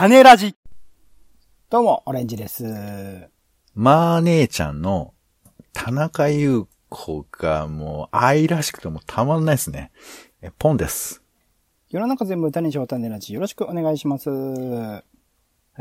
種ラジ。どうも、オレンジです。まあ姉ちゃんの田中優子がもう愛らしくてもうたまんないですね。え、ポンです。世の中全部種にしよう種ラジ。よろしくお願いします。は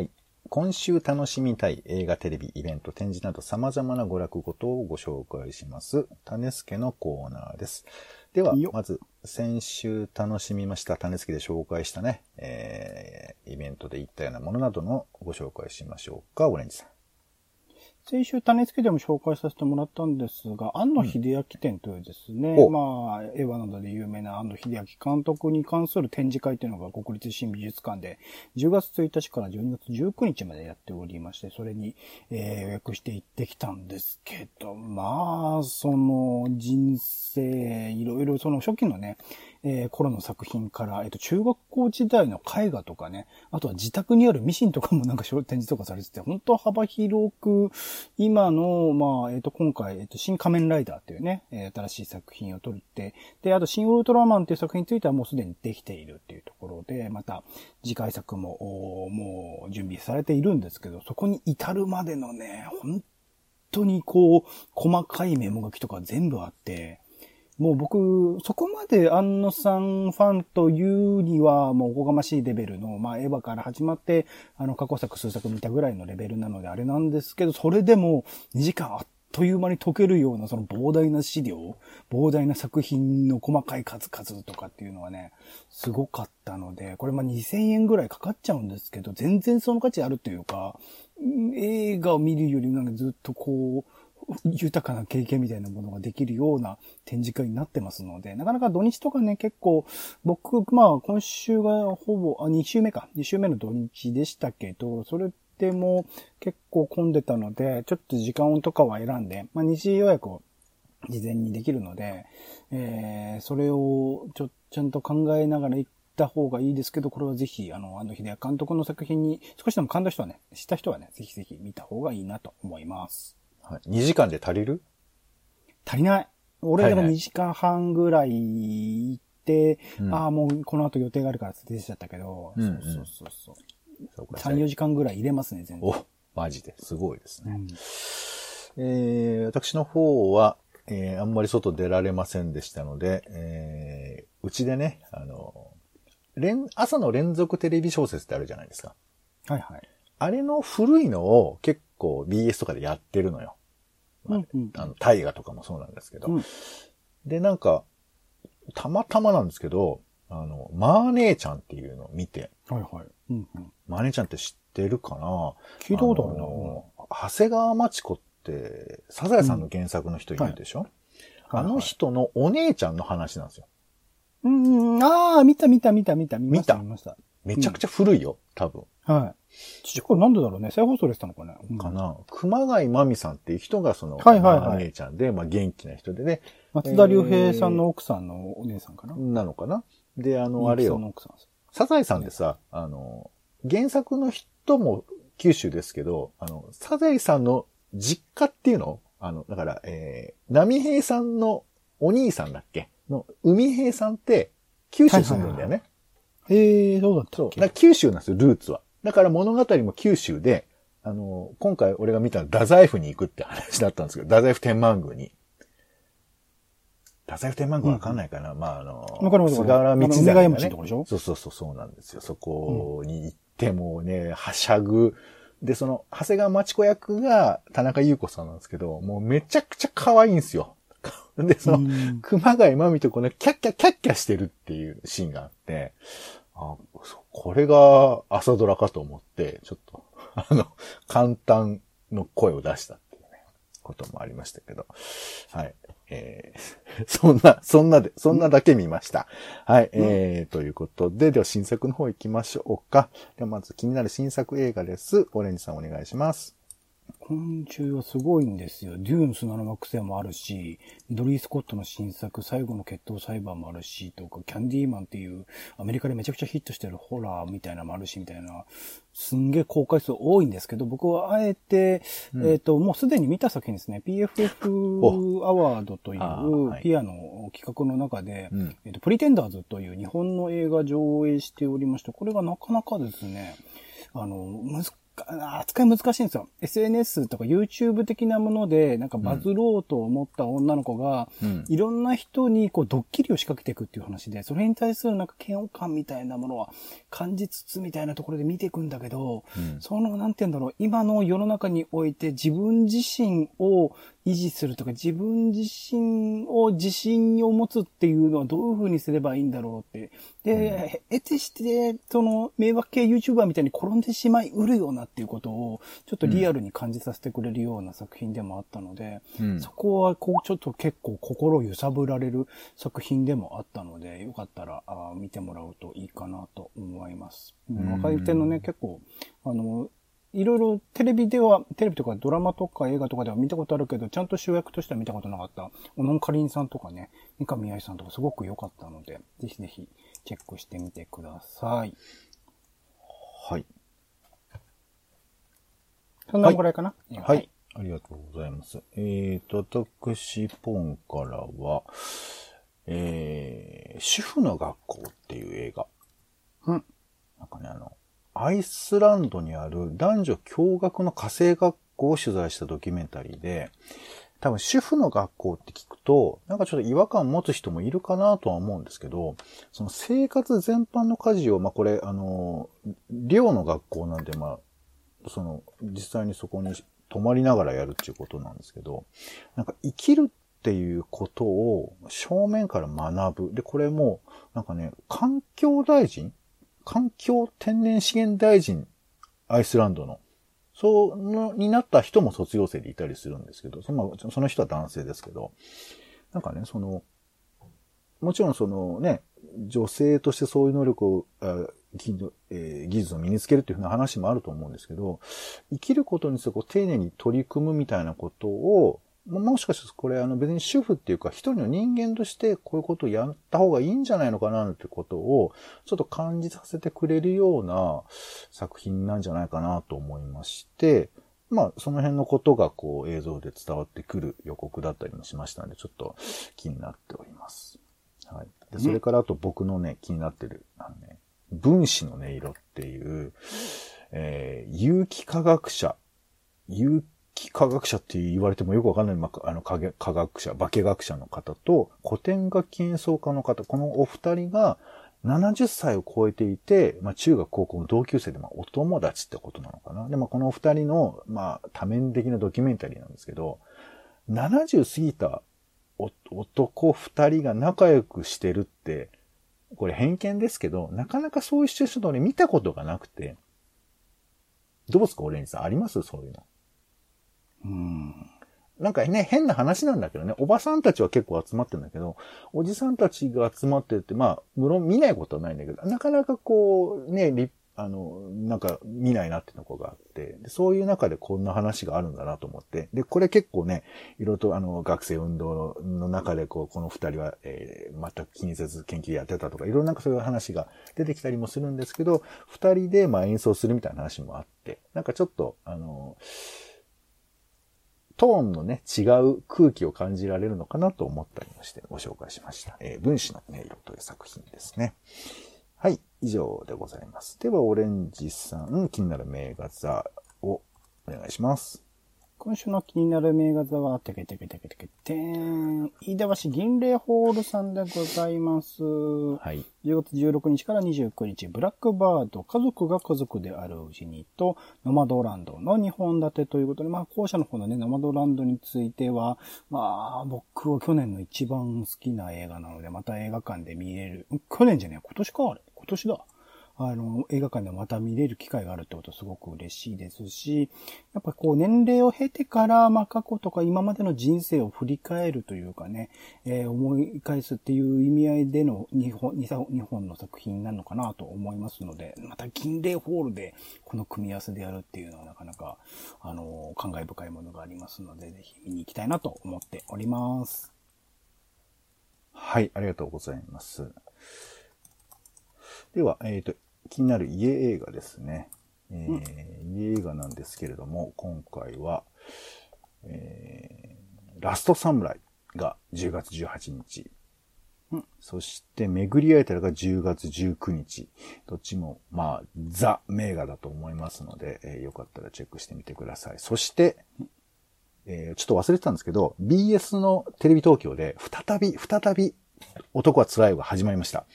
い。今週楽しみたい映画、テレビ、イベント、展示など様々な娯楽ごとをご紹介します。種助のコーナーです。ではまず、先週楽しみました種助で紹介したね、えー、イベントで行ったようなものなどのご紹介しましょうか、オレンジさん。先週種付けでも紹介させてもらったんですが、安野秀明展というですね、お。まあ、映画などで有名な安野秀明監督に関する展示会というのが国立新美術館で10月1日から12月19日までやっておりまして、それに、えー予約して行ってきたんですけど、まあ、その人生、いろいろその初期のね、えー頃の作品から、えっと、中学校時代の絵画とかね、あとは自宅にあるミシンとかもなんか展示とかされてて、本当幅広く、今の、まあ、えっ、と、今回、えっ、と、新仮面ライダーっていうね、えー新しい作品を撮って、で、あと、新ウルトラマンっていう作品についてはもうすでにできているっていうところで、また、次回作も、もう準備されているんですけど、そこに至るまでのね、本当にこう、細かいメモ書きとか全部あって、もう僕、そこまで安野さんファンというには、もうおこがましいレベルの、まあ、エヴァから始まって、あの、過去作数作見たぐらいのレベルなのであれなんですけど、それでも2時間あっという間に解けるような、その膨大な資料、膨大な作品の細かい数々とかっていうのはね、すごかったので、これまあ2000円ぐらいかかっちゃうんですけど、全然その価値あるというか、映画を見るよりなんかずっとこう、豊かな経験みたいなものができるような展示会になってますので、なかなか土日とかね、結構、僕、まあ今週がほぼ、あ、2週目か、2週目の土日でしたけど、それでも結構混んでたので、ちょっと時間とかは選んで、まあ日予約を事前にできるので、えー、それをちょ、ちゃんと考えながら行った方がいいですけど、これはぜひ、あの、あの秀明監督の作品に少しでも感動した人はね、した人はね、ぜひぜひ見た方がいいなと思います。はい、2時間で足りる？足りない。俺でもはいはい2時間半ぐらい行って、うんああ、もうこの後予定があるから出てちゃったけど、うんうんそうそうそうそう。そうか3、4時間ぐらい入れますね、全然。お、マジですごいですね。うんえー私の方は、えーあんまり外出られませんでしたので、えーうちでね、あの、連、朝の連続テレビ小説ってあるじゃないですか。はいはい。あれの古いのを結構 BS とかでやってるのよ。まあうんうんあの、大河とかもそうなんですけど。うんで、なんか、たまたまなんですけど、あの、マー姉ちゃんっていうのを見て、はいはい。うんうん。マー姉ちゃんって知ってるかな？聞いたことあるな。の長谷川町子って、サザエさんの原作の人いるでしょ、あの人のお姉ちゃんの話なんですよ。うんうん、ああ、見た見た見た見た見ました。見た見ました。めちゃくちゃ古いよ、多分。はい。父これなんでだろうね再放送でしたのかね、うんかな。熊谷真美さんっていう人がその、はいはいはいまあ姉ちゃんで、まあ元気な人でね、松田龍平さんの奥さんのお姉さんかな。なのかな。で、あの、あれみゆきさんのよ、奥さん。サザエさんでさ、あの、原作の人も九州ですけど、あの、サザエさんの実家っていうの？あの、だから、えー、波平さんのお兄さんだっけ？の、海平さんって、九州住んでんだよね。へえ、そうだったそう。っけだから九州なんですよ、ルーツは。だから物語も九州で、あの、今回俺が見たのは太宰府に行くって話だったんですけど、太宰府天満宮に。太宰府天満宮わかんないかな、まあ、あの、わかります菅原道真がねのとこでしょ？そうそうそう、そうなんですよ。そこに行ってもね、はしゃぐ。で、その、長谷川町子役が田中優子さんなんですけど、もうめちゃくちゃ可愛いんですよ。で、その、うん熊谷真美とこのキャッキャキャッキャしてるっていうシーンがあって、あ、そこれが朝ドラかと思って、ちょっと、あの、簡単の声を出したっていうね、こともありましたけど、はい。えー、そんな、そんなで、そんなだけ見ました。はい、えー、ということで、では新作の方行きましょうか。ではまず気になる新作映画です。オレンジさんお願いします。今週はすごいんですよ。デューン砂の惑星もあるし、ドリー・スコットの新作、最後の決闘裁判もあるし、とか、キャンディーマンっていう、アメリカでめちゃくちゃヒットしてるホラーみたいなのもあるし、みたいな、すんげえ公開数多いんですけど、僕はあえて、えっ、と、もうすでに見た作品ですね、PFF アワードというピアノ企画の中で、うん。えっ、と、プリテンダーズという日本の映画上映しておりまして、これがなかなかですね、あの、扱い難しいんですよ。SNS とか YouTube 的なもので、なんかバズろうと思った女の子が、うん。いろんな人にこうドッキリを仕掛けていくっていう話で、それに対するなんか嫌悪感みたいなものは感じつつみたいなところで見ていくんだけど、うん。その、なんて言うんだろう、今の世の中において自分自身を維持するとか、自分自身を自信を持つっていうのはどういう風にすればいいんだろうって。で、得てして、その、迷惑系 YouTuber みたいに転んでしまいうるよなっていうことを、ちょっとリアルに感じさせてくれるような作品でもあったので、うんそこは、こう、ちょっと結構心揺さぶられる作品でもあったので、よかったら、見てもらうといいかなと思います。うんうん若い手のね、結構、あの、いろいろテレビでは、テレビとかドラマとか映画とかでは見たことあるけど、ちゃんと主役としては見たことなかった、小野かりんさんとかね、三上愛さんとかすごく良かったので、ぜひぜひチェックしてみてください。はい。そんなぐらいかな、はい。。ありがとうございます。えーと、私、ポンからは、えー、主婦の学校っていう映画。うん。なんかね、あの、アイスランドにある男女共学の家政学校を取材したドキュメンタリーで、多分主婦の学校って聞くと、なんかちょっと違和感持つ人もいるかなとは思うんですけど、その生活全般の家事を、まあこれ、あの、寮の学校なんで、まあ、その、実際にそこに泊まりながらやるっていうことなんですけど、なんか生きるっていうことを正面から学ぶ。で、これも、なんかね、環境大臣環境天然資源大臣、アイスランドの。その、になった人も卒業生でいたりするんですけど、そのその人は男性ですけど、なんかね、その、もちろんそのね、女性としてそういう能力を、技え技術を身につけるっていうふうな話もあると思うんですけど、生きることについてこう丁寧に取り組むみたいなことを、ももしかしてこれあの別に主婦っていうか一人の人間としてこういうことをやった方がいいんじゃないのかなってことをちょっと感じさせてくれるような作品なんじゃないかなと思いまして、まあその辺のことがこう映像で伝わってくる予告だったりもしましたのでちょっと気になっております。はい。で、それからあと僕のね、気になってる、あのね、分子の音色っていう、えー有機化学者、有機化学者って言われてもよくわかんない、まあ、あの、科学者、化学者の方と、古典楽器演奏家の方、このお二人が70歳を超えていて、まあ、中学高校の同級生で、まあ、お友達ってことなのかな。で、まあ、このお二人の、まあ、多面的なドキュメンタリーなんですけど、70過ぎた男二人が仲良くしてるって、これ偏見ですけど、なかなかそういうシチュエーションと俺見たことがなくて、どうですかオレンジさんあります？そういうの。うん。なんかね、変な話なんだけどね、おばさんたちは結構集まってるんだけど、おじさんたちが集まってって、まあ、無論見ないことはないんだけど、なかなかこう、ね、あの、なんか見ないなってとこがあってで、そういう中でこんな話があるんだなと思って、で、これ結構ね、いろいろとあの、学生運動の中でこう、この二人は、えー全く気にせず研究やってたとか、いろいろなそういう話が出てきたりもするんですけど、二人でまあ演奏するみたいな話もあって、なんかちょっと、あの、トーンのね、違う空気を感じられるのかなと思ったりもしてご紹介しました。えー分子の音色という作品ですね。はい、以上でございます。では、オレンジさん、気になる名画座をお願いします。今週の気になる名画座は、てけてけてけてけてーん。飯田橋銀霊ホールさんでございます。はい。10月16日から29日、ブラックバード、家族が家族であるうちにと、ノマドランドの2本立てということで、まあ、後者の方のね、ノマドランドについては、まあ、僕は去年の一番好きな映画なので、また映画館で見れる。去年じゃねえ、今年かあれ今年だ。あの、映画館でまた見れる機会があるってことすごく嬉しいですし、やっぱこう年齢を経てから、まあ過去とか今までの人生を振り返るというかね、えー思い返すっていう意味合いでの日本、日本日本の作品なのかなと思いますので、また銀霊ホールでこの組み合わせでやるっていうのはなかなか、あの、感慨深いものがありますので、ぜひ見に行きたいなと思っております。はい、ありがとうございます。では、えっ、と、気になる家映画ですね。えー家映画なんですけれども、今回は、えーラストサムライが10月18日うんそして、巡り会えたらが10月19日。どっちも、まあ、ザ名画だと思いますので、えーよかったらチェックしてみてください。そして、えーちょっと忘れてたんですけど、BS のテレビ東京で、再び、再び、男は辛いよが始まりました。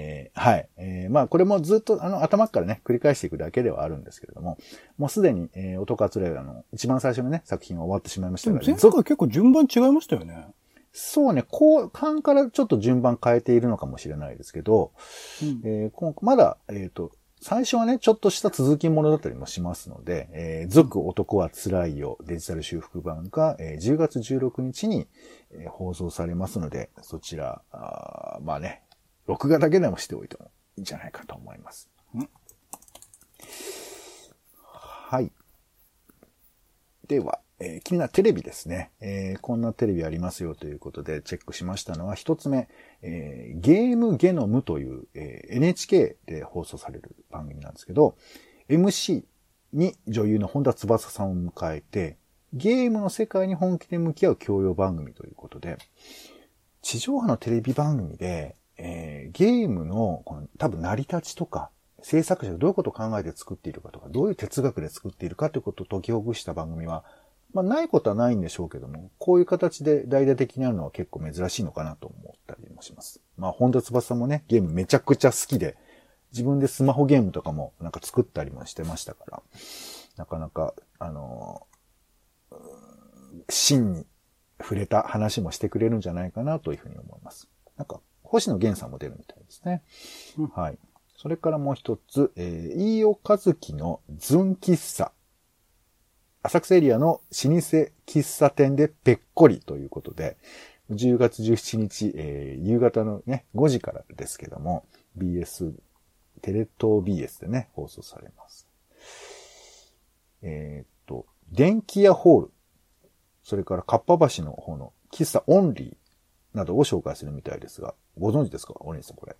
えーはい。えーまあ、これもずっと、あの、頭からね、繰り返していくだけではあるんですけれども、もうすでに、えー男は辛いよの、一番最初のね、作品は終わってしまいましたから、でも前回結構順番違いましたよね。そうね、後半からちょっと順番変えているのかもしれないですけど、うんえー今まだ、えっ、と、最初はね、ちょっとした続きものだったりもしますので、えー、続男は辛いよデジタル修復版が、えー10月16日に、えー放送されますので、そちら、あーまあね、録画だけでもしておいてもいいんじゃないかと思います。うんはい。では、えー気になるテレビですね、えーこんなテレビありますよということでチェックしましたのは、一つ目、えーゲームゲノムという、えー NHK で放送される番組なんですけど、MC に女優の本田翼さんを迎えて、ゲームの世界に本気で向き合う教養番組ということで、地上波のテレビ番組で、えーゲームのこの多分成り立ちとか、制作者がどういうことを考えて作っているかとか、どういう哲学で作っているかということを解きほぐした番組は、まあないことはないんでしょうけども、こういう形で大々的にあるのは結構珍しいのかなと思ったりもします。まあ本田翼もね、ゲームめちゃくちゃ好きで、自分でスマホゲームとかもなんか作ったりもしてましたから、なかなか、あのー真に触れた話もしてくれるんじゃないかなというふうに思います。なんか、星野源さんも出るみたいですね。うんはい。それからもう一つ、えー、飯尾和樹のズン喫茶。浅草エリアの老舗喫茶店でぺっこりということで、10月17日、えー夕方のね、5時からですけども、BS、テレ東 BS でね、放送されます。えーっと、電気屋ホール、それからかっぱ橋の方の喫茶オンリーなどを紹介するみたいですが、ご存知ですか？お兄さんこれ。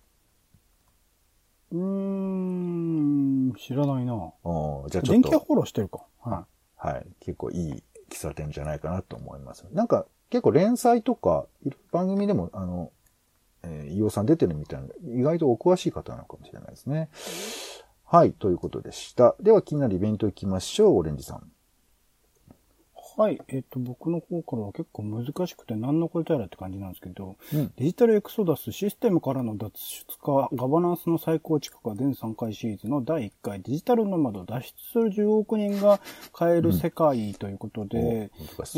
うーん、知らないな。おーじゃあちょっと、電気屋フォローしてるか。ははい、結構いい喫茶店じゃないかなと思います。なんか結構連載とか、番組でも、あの、えー、飯尾さん出てるみたいな意外とお詳しい方なのかもしれないですね。はい、ということでした。では気になるイベント行きましょう、オレンジさん。い。はい。えっ、と、僕の方からは結構難しくて何の答えだって感じなんですけど、うん。デジタルエクソダスシステムからの脱出化、ガバナンスの再構築化全3回シリーズの第1回デジタルノマド脱出する10億人が変える世界ということで、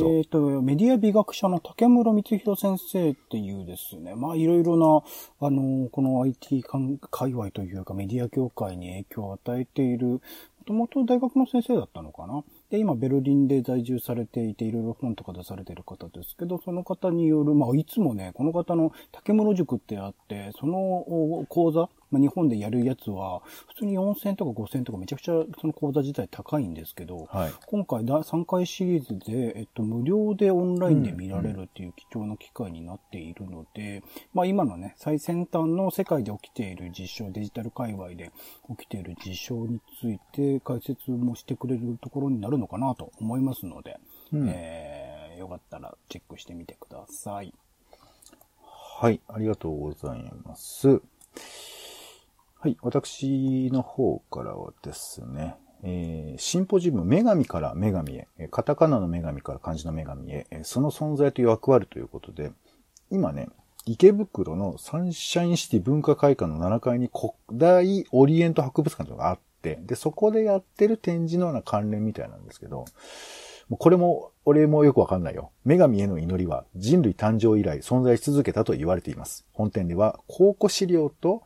う。えっ、と、メディア美学者の竹室光弘先生っていうですね、まあいろいろな、あの、この IT 関界隈というかメディア業界に影響を与えている、もともと大学の先生だったのかなで、今ベルリンで在住されていて、いろいろ本とか出されている方ですけど、その方による、まあいつもね、この方の竹室塾ってあって、その講座、まあ、日本でやるやつは、普通に4000とか5000とかめちゃくちゃその講座自体高いんですけど、はい。今回だ3回シリーズで、えっと、無料でオンラインで見られるっていう貴重な機会になっているので、まあ今のね、最先端の世界で起きている実証、デジタル界隈で起きている実証について解説もしてくれるところになるのかなと思いますので、うんえー、よかったらチェックしてみてください。はい、ありがとうございます。はい、私の方からはですね、えーシンポジウム、女神から女神へ、カタカナの女神から漢字の女神へ、その存在という役割ということで、今ね、池袋のサンシャインシティ文化会館の7階に古代オリエント博物館というのがあって、で、そこでやってる展示のような関連みたいなんですけど、これも、俺もよくわかんないよ。女神への祈りは人類誕生以来存在し続けたと言われています。本店では考古資料と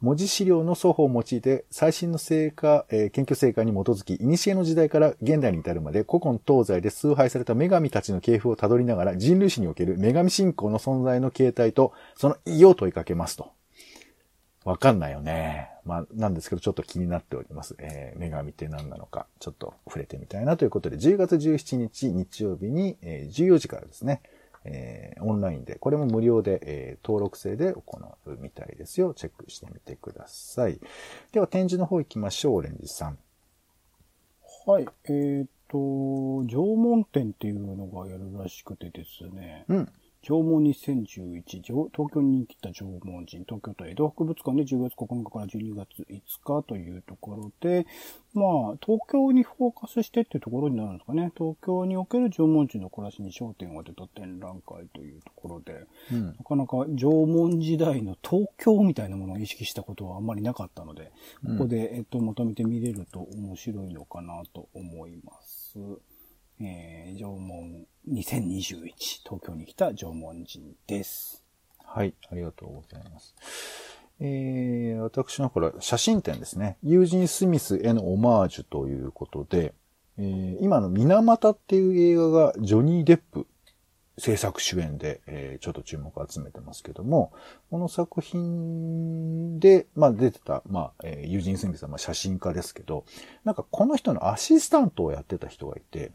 文字資料の双方を用いて最新の成果、えー研究成果に基づき、古の時代から現代に至るまで古今東西で崇拝された女神たちの系譜をたどりながら人類史における女神信仰の存在の形態とその意義を問いかけますと。わかんないよね。まあ、なんですけど、ちょっと気になっております。えー、女神って何なのか、ちょっと触れてみたいなということで、10月17日日曜日に、えー14時からですね、えーオンラインで、これも無料で、えー登録制で行うみたいですよ。チェックしてみてください。では、展示の方行きましょう、オレンジさん。はい。えっ、と、縄文展っていうのがやるらしくてですね、うん。縄文2011、東京に来た縄文人、東京都江戸博物館で10月9日から12月5日というところで、まあ、東京にフォーカスしてっていうところになるんですかね。東京における縄文人の暮らしに焦点を当てた展覧会というところで、うん、なかなか縄文時代の東京みたいなものを意識したことはあんまりなかったので、ここで、えっと、まとめてみれると面白いのかなと思います。えー、縄文2021、東京に来た縄文人です。はい、ありがとうございます。えー、私のこれ、写真展ですね。ユージン・スミスへのオマージュということで、えー、今の水俣っていう映画がジョニー・デップ制作主演で、えー、ちょっと注目を集めてますけども、この作品で、まあ出てた、まあ、えー、ユージン・スミスはま写真家ですけど、なんかこの人のアシスタントをやってた人がいて、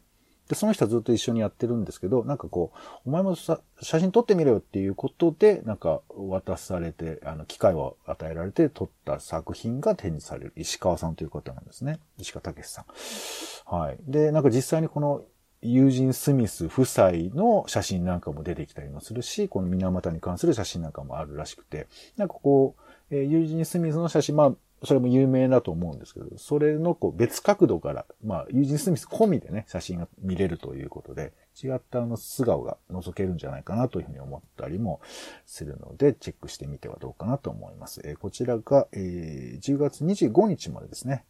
で、その人はずっと一緒にやってるんですけど、なんかこう、お前もさ、写真撮ってみろよっていうことで、なんか渡されて、あの、機会を与えられて撮った作品が展示される石川さんという方なんですね。石川武さん。はい。で、なんか実際にこの友人スミス夫妻の写真なんかも出てきたりもするし、この水俣に関する写真なんかもあるらしくて、なんかこう、え、友人スミスの写真、まあ、それも有名だと思うんですけど、それのこう別角度から、まあ、ユージン・スミス込みでね、写真が見れるということで、違ったあの素顔が覗けるんじゃないかなというふうに思ったりもするので、チェックしてみてはどうかなと思います。えー、こちらが、えー、10月25日までですね、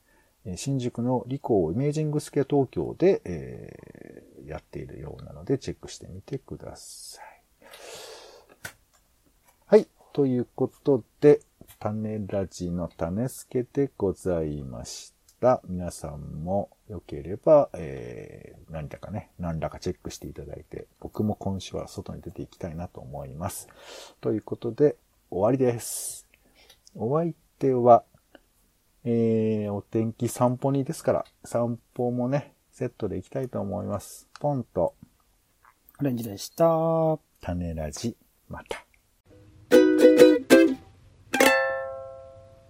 新宿のリコーイメージングスケ東京で、えー、やっているようなので、チェックしてみてください。はい。ということで、種ラジの種助でございました。皆さんも良ければ、えー、何だかね、何らかチェックしていただいて、僕も今週は外に出ていきたいなと思います。ということで、終わりです。お相手は、えー、お天気散歩にですから、散歩もね、セットで行きたいと思います。ポンと、オレンジでした。種ラジ、また。